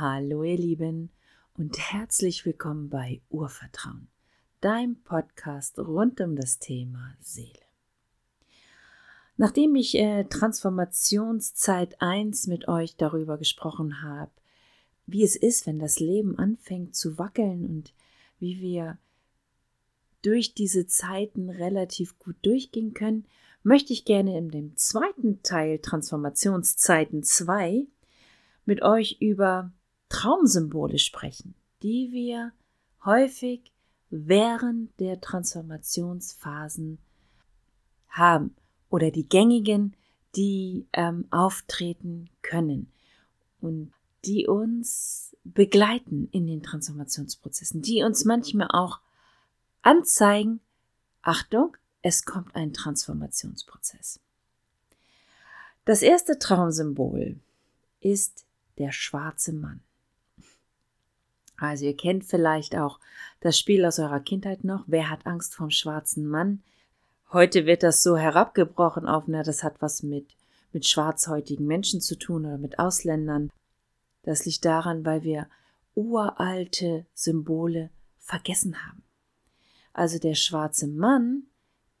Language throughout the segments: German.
Hallo ihr Lieben und herzlich willkommen bei Urvertrauen, deinem Podcast rund um das Thema Seele. Nachdem ich äh, Transformationszeit 1 mit euch darüber gesprochen habe, wie es ist, wenn das Leben anfängt zu wackeln und wie wir durch diese Zeiten relativ gut durchgehen können, möchte ich gerne in dem zweiten Teil Transformationszeiten 2 mit euch über Traumsymbole sprechen, die wir häufig während der Transformationsphasen haben oder die gängigen, die ähm, auftreten können und die uns begleiten in den Transformationsprozessen, die uns manchmal auch anzeigen, Achtung, es kommt ein Transformationsprozess. Das erste Traumsymbol ist der schwarze Mann. Also ihr kennt vielleicht auch das Spiel aus eurer Kindheit noch. Wer hat Angst vom schwarzen Mann? Heute wird das so herabgebrochen auf, na, das hat was mit, mit schwarzhäutigen Menschen zu tun oder mit Ausländern. Das liegt daran, weil wir uralte Symbole vergessen haben. Also der schwarze Mann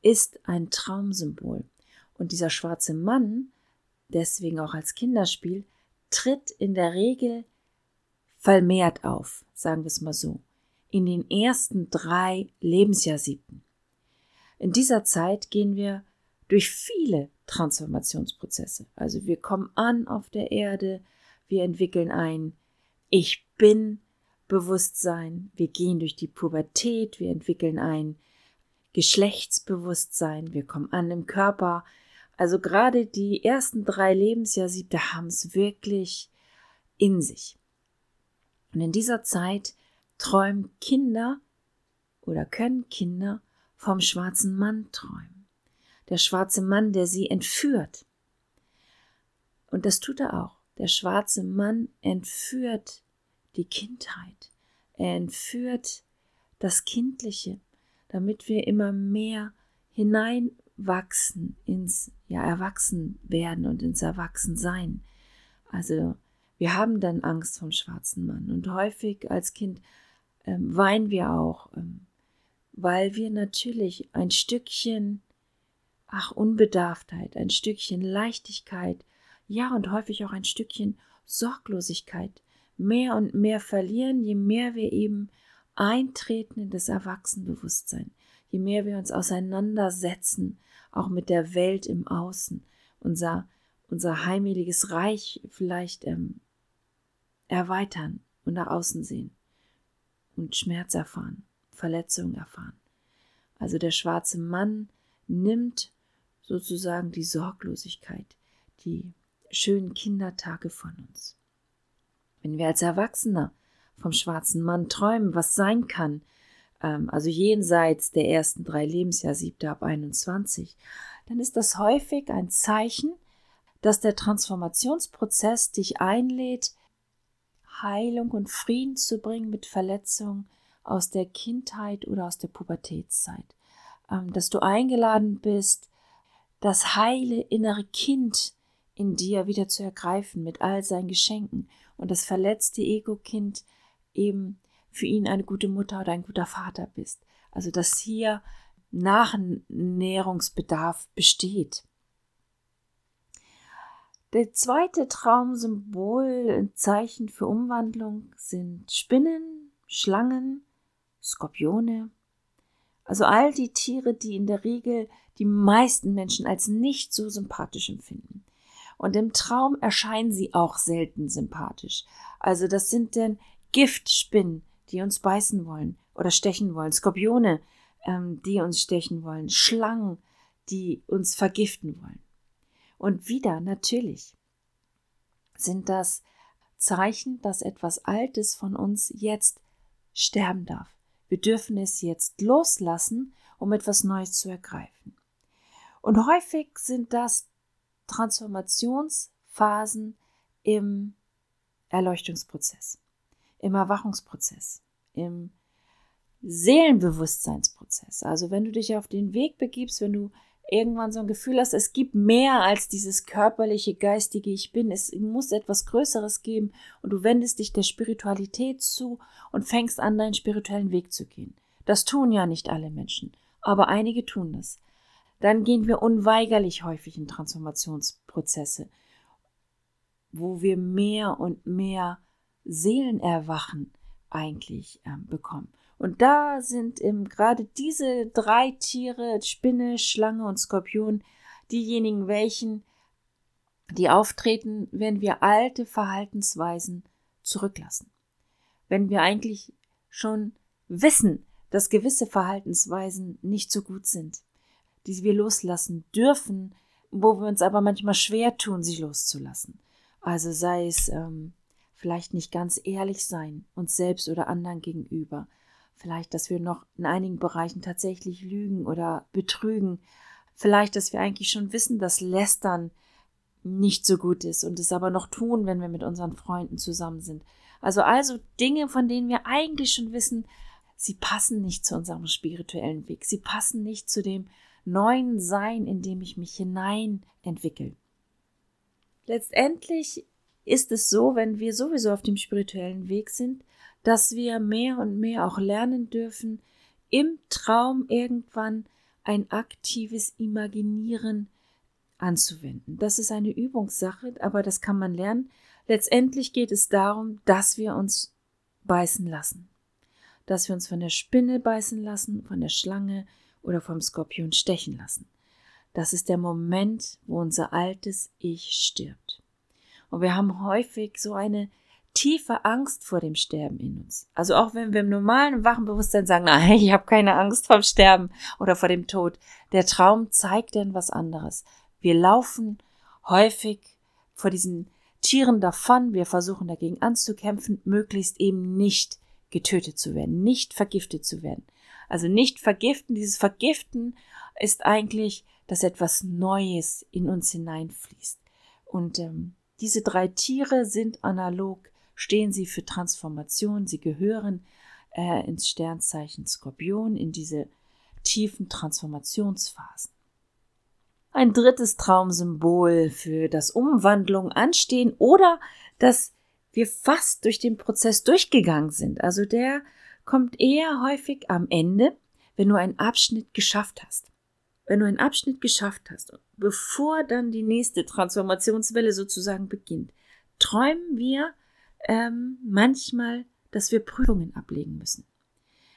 ist ein Traumsymbol. Und dieser schwarze Mann, deswegen auch als Kinderspiel, tritt in der Regel vermehrt auf, sagen wir es mal so, in den ersten drei Lebensjahrsiebten. In dieser Zeit gehen wir durch viele Transformationsprozesse. Also wir kommen an auf der Erde, wir entwickeln ein Ich bin Bewusstsein, wir gehen durch die Pubertät, wir entwickeln ein Geschlechtsbewusstsein, wir kommen an im Körper, also gerade die ersten drei Lebensjahrsiebte haben es wirklich in sich. Und in dieser Zeit träumen Kinder oder können Kinder vom schwarzen Mann träumen. Der schwarze Mann, der sie entführt. Und das tut er auch. Der schwarze Mann entführt die Kindheit. Er entführt das Kindliche, damit wir immer mehr hinein wachsen, ins ja Erwachsenwerden und ins Erwachsensein. Also wir haben dann Angst vom schwarzen Mann. Und häufig als Kind ähm, weinen wir auch, ähm, weil wir natürlich ein Stückchen, ach Unbedarftheit, ein Stückchen Leichtigkeit, ja und häufig auch ein Stückchen Sorglosigkeit mehr und mehr verlieren, je mehr wir eben eintreten in das Erwachsenbewusstsein, je mehr wir uns auseinandersetzen auch mit der Welt im Außen, unser, unser heimeliges Reich vielleicht ähm, erweitern und nach außen sehen und Schmerz erfahren, Verletzungen erfahren. Also der schwarze Mann nimmt sozusagen die Sorglosigkeit, die schönen Kindertage von uns. Wenn wir als Erwachsener vom schwarzen Mann träumen, was sein kann, ähm, also jenseits der ersten drei Lebensjahr, siebte ab 21, dann ist das häufig ein Zeichen, dass der Transformationsprozess dich einlädt, Heilung und Frieden zu bringen mit Verletzungen aus der Kindheit oder aus der Pubertätszeit. Ähm, dass du eingeladen bist, das heile innere Kind in dir wieder zu ergreifen mit all seinen Geschenken und das verletzte Ego-Kind eben für ihn eine gute Mutter oder ein guter Vater bist. Also dass hier Nachnährungsbedarf besteht. Der zweite Traumsymbol, Zeichen für Umwandlung sind Spinnen, Schlangen, Skorpione. Also all die Tiere, die in der Regel die meisten Menschen als nicht so sympathisch empfinden. Und im Traum erscheinen sie auch selten sympathisch. Also das sind denn Giftspinnen, die uns beißen wollen oder stechen wollen, Skorpione, ähm, die uns stechen wollen, Schlangen, die uns vergiften wollen. Und wieder natürlich sind das Zeichen, dass etwas Altes von uns jetzt sterben darf. Wir dürfen es jetzt loslassen, um etwas Neues zu ergreifen. Und häufig sind das Transformationsphasen im Erleuchtungsprozess im Erwachungsprozess, im Seelenbewusstseinsprozess. Also wenn du dich auf den Weg begibst, wenn du irgendwann so ein Gefühl hast, es gibt mehr als dieses körperliche, geistige Ich bin. Es muss etwas Größeres geben und du wendest dich der Spiritualität zu und fängst an, deinen spirituellen Weg zu gehen. Das tun ja nicht alle Menschen, aber einige tun das. Dann gehen wir unweigerlich häufig in Transformationsprozesse, wo wir mehr und mehr Seelenerwachen eigentlich äh, bekommen. Und da sind eben gerade diese drei Tiere, Spinne, Schlange und Skorpion, diejenigen, welchen, die auftreten, wenn wir alte Verhaltensweisen zurücklassen. Wenn wir eigentlich schon wissen, dass gewisse Verhaltensweisen nicht so gut sind, die wir loslassen dürfen, wo wir uns aber manchmal schwer tun, sie loszulassen. Also sei es ähm, vielleicht nicht ganz ehrlich sein, uns selbst oder anderen gegenüber, Vielleicht, dass wir noch in einigen Bereichen tatsächlich lügen oder betrügen. Vielleicht, dass wir eigentlich schon wissen, dass Lästern nicht so gut ist und es aber noch tun, wenn wir mit unseren Freunden zusammen sind. Also also Dinge, von denen wir eigentlich schon wissen, sie passen nicht zu unserem spirituellen Weg. Sie passen nicht zu dem neuen Sein, in dem ich mich hinein entwickle. Letztendlich ist es so, wenn wir sowieso auf dem spirituellen Weg sind, dass wir mehr und mehr auch lernen dürfen, im Traum irgendwann ein aktives Imaginieren anzuwenden. Das ist eine Übungssache, aber das kann man lernen. Letztendlich geht es darum, dass wir uns beißen lassen. Dass wir uns von der Spinne beißen lassen, von der Schlange oder vom Skorpion stechen lassen. Das ist der Moment, wo unser altes Ich stirbt. Und wir haben häufig so eine tiefe Angst vor dem Sterben in uns. Also auch wenn wir im normalen wachen Bewusstsein sagen, nein, ich habe keine Angst vom Sterben oder vor dem Tod, der Traum zeigt dann was anderes. Wir laufen häufig vor diesen Tieren davon, wir versuchen dagegen anzukämpfen, möglichst eben nicht getötet zu werden, nicht vergiftet zu werden. Also nicht vergiften, dieses Vergiften ist eigentlich, dass etwas Neues in uns hineinfließt. Und ähm, diese drei Tiere sind analog stehen sie für Transformation, sie gehören äh, ins Sternzeichen Skorpion, in diese tiefen Transformationsphasen. Ein drittes Traumsymbol für das Umwandlung anstehen oder dass wir fast durch den Prozess durchgegangen sind. Also der kommt eher häufig am Ende, wenn du einen Abschnitt geschafft hast. Wenn du einen Abschnitt geschafft hast, bevor dann die nächste Transformationswelle sozusagen beginnt, träumen wir ähm, manchmal, dass wir Prüfungen ablegen müssen.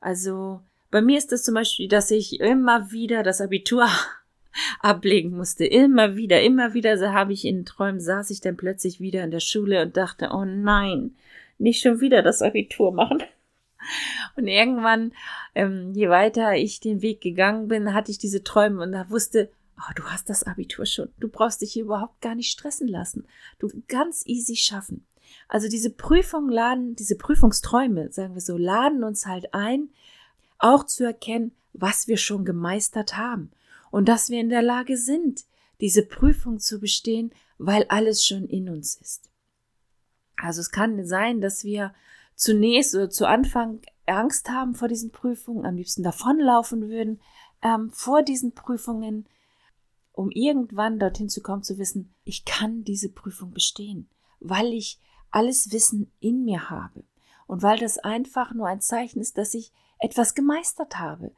Also bei mir ist es zum Beispiel, dass ich immer wieder das Abitur ablegen musste. Immer wieder, immer wieder so habe ich in Träumen, saß ich dann plötzlich wieder in der Schule und dachte, oh nein, nicht schon wieder das Abitur machen. Und irgendwann, ähm, je weiter ich den Weg gegangen bin, hatte ich diese Träume und da wusste, oh, du hast das Abitur schon. Du brauchst dich hier überhaupt gar nicht stressen lassen. Du ganz easy schaffen. Also diese Prüfungen laden, diese Prüfungsträume, sagen wir so, laden uns halt ein, auch zu erkennen, was wir schon gemeistert haben und dass wir in der Lage sind, diese Prüfung zu bestehen, weil alles schon in uns ist. Also es kann sein, dass wir zunächst oder zu Anfang Angst haben vor diesen Prüfungen, am liebsten davonlaufen würden, ähm, vor diesen Prüfungen, um irgendwann dorthin zu kommen, zu wissen, ich kann diese Prüfung bestehen, weil ich alles Wissen in mir habe und weil das einfach nur ein Zeichen ist, dass ich etwas gemeistert habe.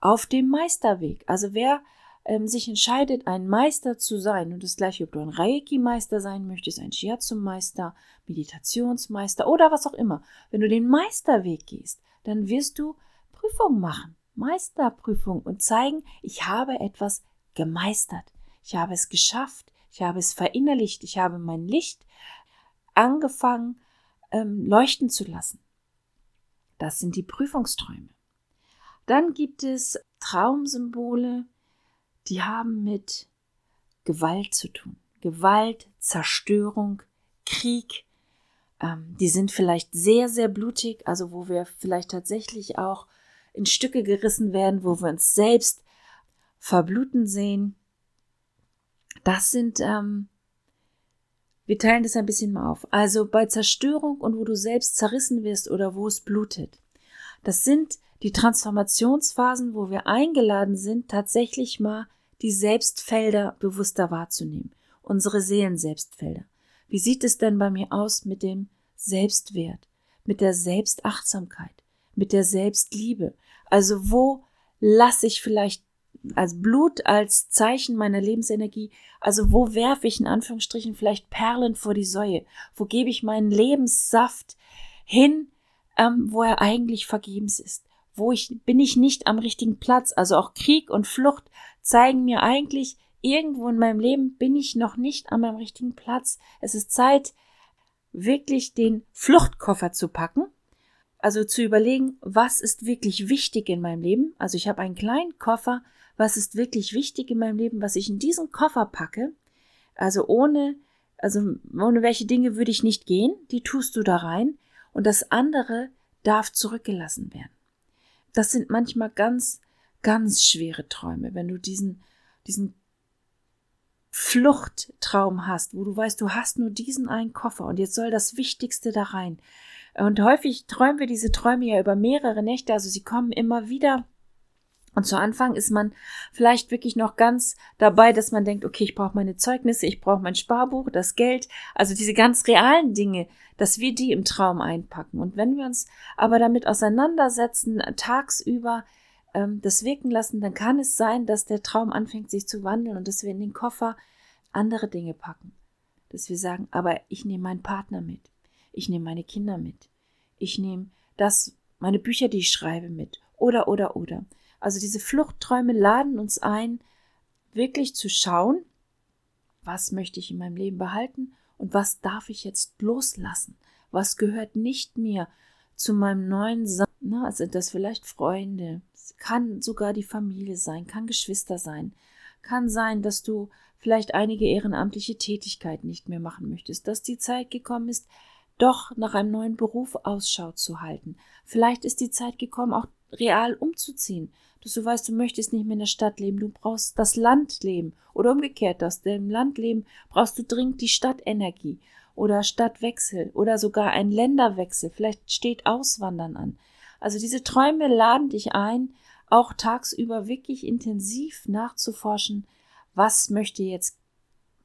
Auf dem Meisterweg. Also wer ähm, sich entscheidet, ein Meister zu sein, und das gleiche, ob du ein Reiki-Meister sein möchtest, ein Shiatsu-Meister, Meditationsmeister oder was auch immer. Wenn du den Meisterweg gehst, dann wirst du Prüfungen machen, Meisterprüfung und zeigen, ich habe etwas gemeistert. Ich habe es geschafft. Ich habe es verinnerlicht. Ich habe mein Licht angefangen ähm, leuchten zu lassen. Das sind die Prüfungsträume. Dann gibt es Traumsymbole, die haben mit Gewalt zu tun. Gewalt, Zerstörung, Krieg. Ähm, die sind vielleicht sehr, sehr blutig, also wo wir vielleicht tatsächlich auch in Stücke gerissen werden, wo wir uns selbst verbluten sehen. Das sind ähm, wir teilen das ein bisschen mal auf. Also bei Zerstörung und wo du selbst zerrissen wirst oder wo es blutet. Das sind die Transformationsphasen, wo wir eingeladen sind, tatsächlich mal die Selbstfelder bewusster wahrzunehmen, unsere Seelenselbstfelder. Wie sieht es denn bei mir aus mit dem Selbstwert, mit der Selbstachtsamkeit, mit der Selbstliebe? Also wo lasse ich vielleicht als Blut, als Zeichen meiner Lebensenergie, also wo werfe ich in Anführungsstrichen vielleicht Perlen vor die Säue? Wo gebe ich meinen Lebenssaft hin, ähm, wo er eigentlich vergebens ist? Wo ich, bin ich nicht am richtigen Platz? Also auch Krieg und Flucht zeigen mir eigentlich, irgendwo in meinem Leben bin ich noch nicht an meinem richtigen Platz. Es ist Zeit, wirklich den Fluchtkoffer zu packen. Also zu überlegen, was ist wirklich wichtig in meinem Leben. Also ich habe einen kleinen Koffer, was ist wirklich wichtig in meinem Leben, was ich in diesen Koffer packe. Also ohne, also ohne welche Dinge würde ich nicht gehen, die tust du da rein. Und das andere darf zurückgelassen werden. Das sind manchmal ganz, ganz schwere Träume, wenn du diesen, diesen Fluchttraum hast, wo du weißt, du hast nur diesen einen Koffer und jetzt soll das Wichtigste da rein. Und häufig träumen wir diese Träume ja über mehrere Nächte, also sie kommen immer wieder. Und zu Anfang ist man vielleicht wirklich noch ganz dabei, dass man denkt, okay, ich brauche meine Zeugnisse, ich brauche mein Sparbuch, das Geld, also diese ganz realen Dinge, dass wir die im Traum einpacken. Und wenn wir uns aber damit auseinandersetzen, tagsüber, ähm, das wirken lassen, dann kann es sein, dass der Traum anfängt sich zu wandeln und dass wir in den Koffer andere Dinge packen. Dass wir sagen, aber ich nehme meinen Partner mit, ich nehme meine Kinder mit, ich nehme das, meine Bücher, die ich schreibe mit, oder, oder, oder. Also diese Fluchtträume laden uns ein, wirklich zu schauen, was möchte ich in meinem Leben behalten und was darf ich jetzt loslassen? Was gehört nicht mehr zu meinem neuen Sein? Na, sind das vielleicht Freunde? kann sogar die Familie sein, kann Geschwister sein, kann sein, dass du vielleicht einige ehrenamtliche Tätigkeiten nicht mehr machen möchtest, dass die Zeit gekommen ist, doch nach einem neuen Beruf Ausschau zu halten. Vielleicht ist die Zeit gekommen, auch real umzuziehen, dass du weißt, du möchtest nicht mehr in der Stadt leben, du brauchst das Land leben oder umgekehrt, aus dem Land leben brauchst du dringend die Stadtenergie oder Stadtwechsel oder sogar ein Länderwechsel, vielleicht steht Auswandern an. Also diese Träume laden dich ein, auch tagsüber wirklich intensiv nachzuforschen, was möchte jetzt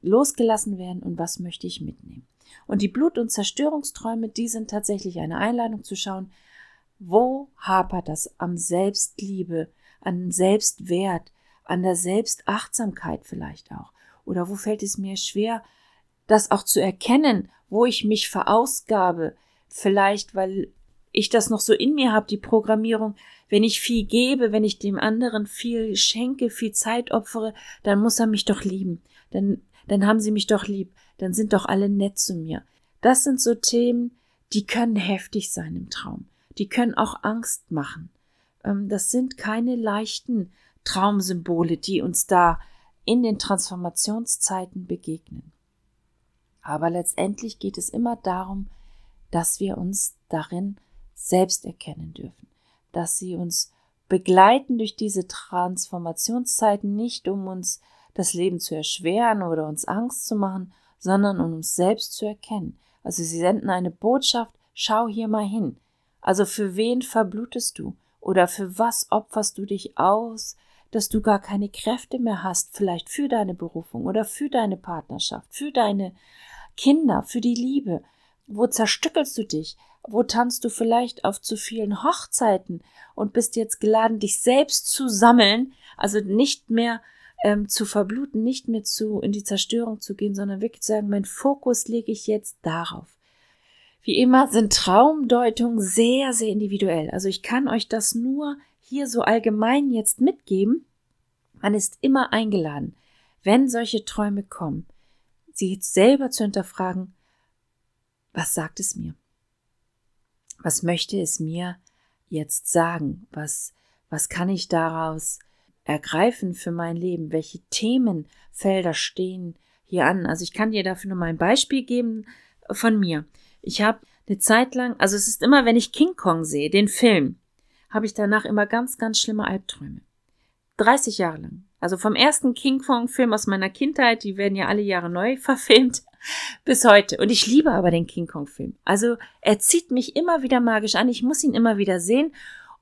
losgelassen werden und was möchte ich mitnehmen. Und die Blut- und Zerstörungsträume, die sind tatsächlich eine Einladung zu schauen, wo hapert das am Selbstliebe, an Selbstwert, an der Selbstachtsamkeit vielleicht auch? Oder wo fällt es mir schwer, das auch zu erkennen, wo ich mich verausgabe, vielleicht weil ich das noch so in mir habe, die Programmierung, wenn ich viel gebe, wenn ich dem anderen viel schenke, viel Zeit opfere, dann muss er mich doch lieben. Dann, dann haben sie mich doch lieb. Dann sind doch alle nett zu mir. Das sind so Themen, die können heftig sein im Traum. Die können auch Angst machen. Ähm, das sind keine leichten Traumsymbole, die uns da in den Transformationszeiten begegnen. Aber letztendlich geht es immer darum, dass wir uns darin selbst erkennen dürfen, dass sie uns begleiten durch diese Transformationszeiten nicht, um uns das Leben zu erschweren oder uns Angst zu machen, sondern um uns selbst zu erkennen. Also sie senden eine Botschaft, schau hier mal hin. Also für wen verblutest du? Oder für was opferst du dich aus, dass du gar keine Kräfte mehr hast, vielleicht für deine Berufung oder für deine Partnerschaft, für deine Kinder, für die Liebe? Wo zerstückelst du dich? Wo tanzt du vielleicht auf zu vielen Hochzeiten und bist jetzt geladen, dich selbst zu sammeln, also nicht mehr ähm, zu verbluten, nicht mehr zu in die Zerstörung zu gehen, sondern wirklich zu sagen, mein Fokus lege ich jetzt darauf. Wie immer sind Traumdeutungen sehr, sehr individuell. Also ich kann euch das nur hier so allgemein jetzt mitgeben. Man ist immer eingeladen, wenn solche Träume kommen, sie jetzt selber zu hinterfragen, was sagt es mir? was möchte es mir jetzt sagen? Was, was kann ich daraus ergreifen für mein Leben? Welche Themenfelder stehen hier an? Also ich kann dir dafür nur mal ein Beispiel geben von mir. Ich habe eine Zeit lang, also es ist immer, wenn ich King Kong sehe, den Film, habe ich danach immer ganz, ganz schlimme Albträume. 30 Jahre lang. Also vom ersten King Kong-Film aus meiner Kindheit, die werden ja alle Jahre neu verfilmt, bis heute. Und ich liebe aber den King Kong-Film. Also er zieht mich immer wieder magisch an. Ich muss ihn immer wieder sehen,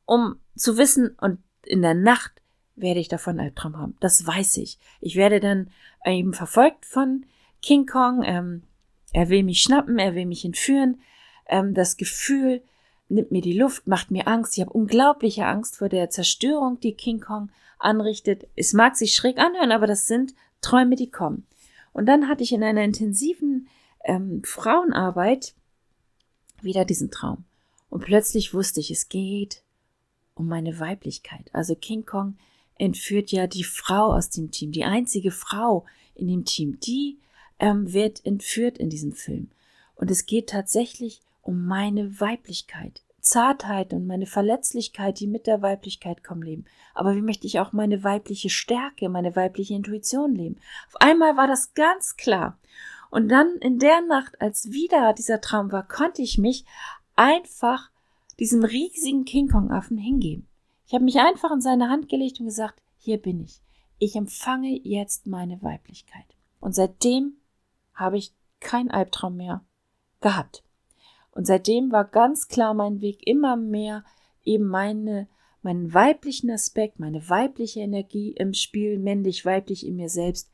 um zu wissen und in der Nacht werde ich davon Albtraum haben. Das weiß ich. Ich werde dann eben verfolgt von King Kong. Ähm, er will mich schnappen, er will mich entführen. Ähm, das Gefühl nimmt mir die Luft, macht mir Angst. Ich habe unglaubliche Angst vor der Zerstörung, die King Kong anrichtet. Es mag sich schräg anhören, aber das sind Träume, die kommen. Und dann hatte ich in einer intensiven ähm, Frauenarbeit wieder diesen Traum. Und plötzlich wusste ich, es geht um meine Weiblichkeit. Also King Kong entführt ja die Frau aus dem Team, die einzige Frau in dem Team. Die ähm, wird entführt in diesem Film. Und es geht tatsächlich um meine Weiblichkeit. Zartheit und meine Verletzlichkeit, die mit der Weiblichkeit kommen, leben. Aber wie möchte ich auch meine weibliche Stärke, meine weibliche Intuition leben? Auf einmal war das ganz klar. Und dann in der Nacht, als wieder dieser Traum war, konnte ich mich einfach diesem riesigen King Kong Affen hingeben. Ich habe mich einfach in seine Hand gelegt und gesagt, hier bin ich. Ich empfange jetzt meine Weiblichkeit. Und seitdem habe ich keinen Albtraum mehr gehabt. Und seitdem war ganz klar mein Weg immer mehr eben meine, meinen weiblichen Aspekt, meine weibliche Energie im Spiel, männlich-weiblich in mir selbst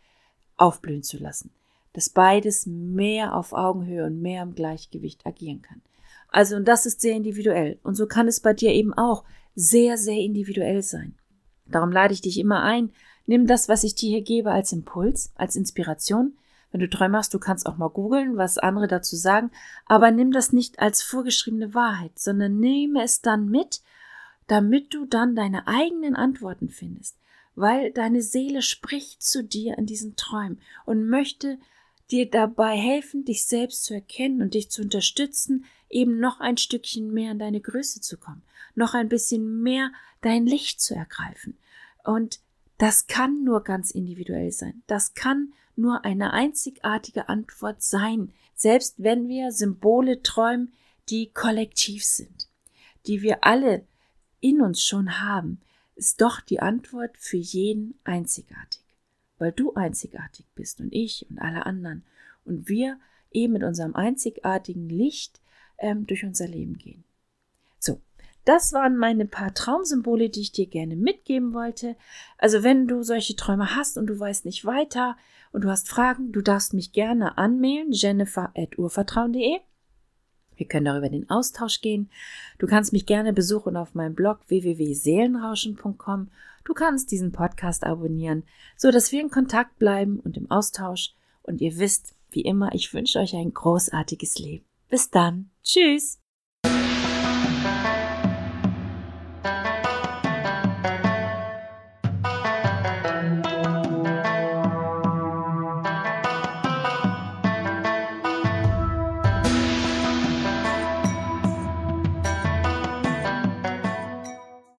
aufblühen zu lassen. Dass beides mehr auf Augenhöhe und mehr im Gleichgewicht agieren kann. Also, und das ist sehr individuell. Und so kann es bei dir eben auch sehr, sehr individuell sein. Darum lade ich dich immer ein, nimm das, was ich dir hier gebe, als Impuls, als Inspiration, wenn du Träume hast, du kannst auch mal googeln, was andere dazu sagen, aber nimm das nicht als vorgeschriebene Wahrheit, sondern nehme es dann mit, damit du dann deine eigenen Antworten findest, weil deine Seele spricht zu dir in diesen Träumen und möchte dir dabei helfen, dich selbst zu erkennen und dich zu unterstützen, eben noch ein Stückchen mehr in deine Größe zu kommen, noch ein bisschen mehr dein Licht zu ergreifen. Und das kann nur ganz individuell sein. Das kann nur eine einzigartige Antwort sein, selbst wenn wir Symbole träumen, die kollektiv sind, die wir alle in uns schon haben, ist doch die Antwort für jeden einzigartig, weil du einzigartig bist und ich und alle anderen und wir eben mit unserem einzigartigen Licht ähm, durch unser Leben gehen. Das waren meine paar Traumsymbole, die ich dir gerne mitgeben wollte. Also wenn du solche Träume hast und du weißt nicht weiter und du hast Fragen, du darfst mich gerne anmailen, jennifer.urvertrauen.de. Wir können darüber in den Austausch gehen. Du kannst mich gerne besuchen auf meinem Blog www.seelenrauschen.com. Du kannst diesen Podcast abonnieren, so dass wir in Kontakt bleiben und im Austausch. Und ihr wisst, wie immer, ich wünsche euch ein großartiges Leben. Bis dann. Tschüss.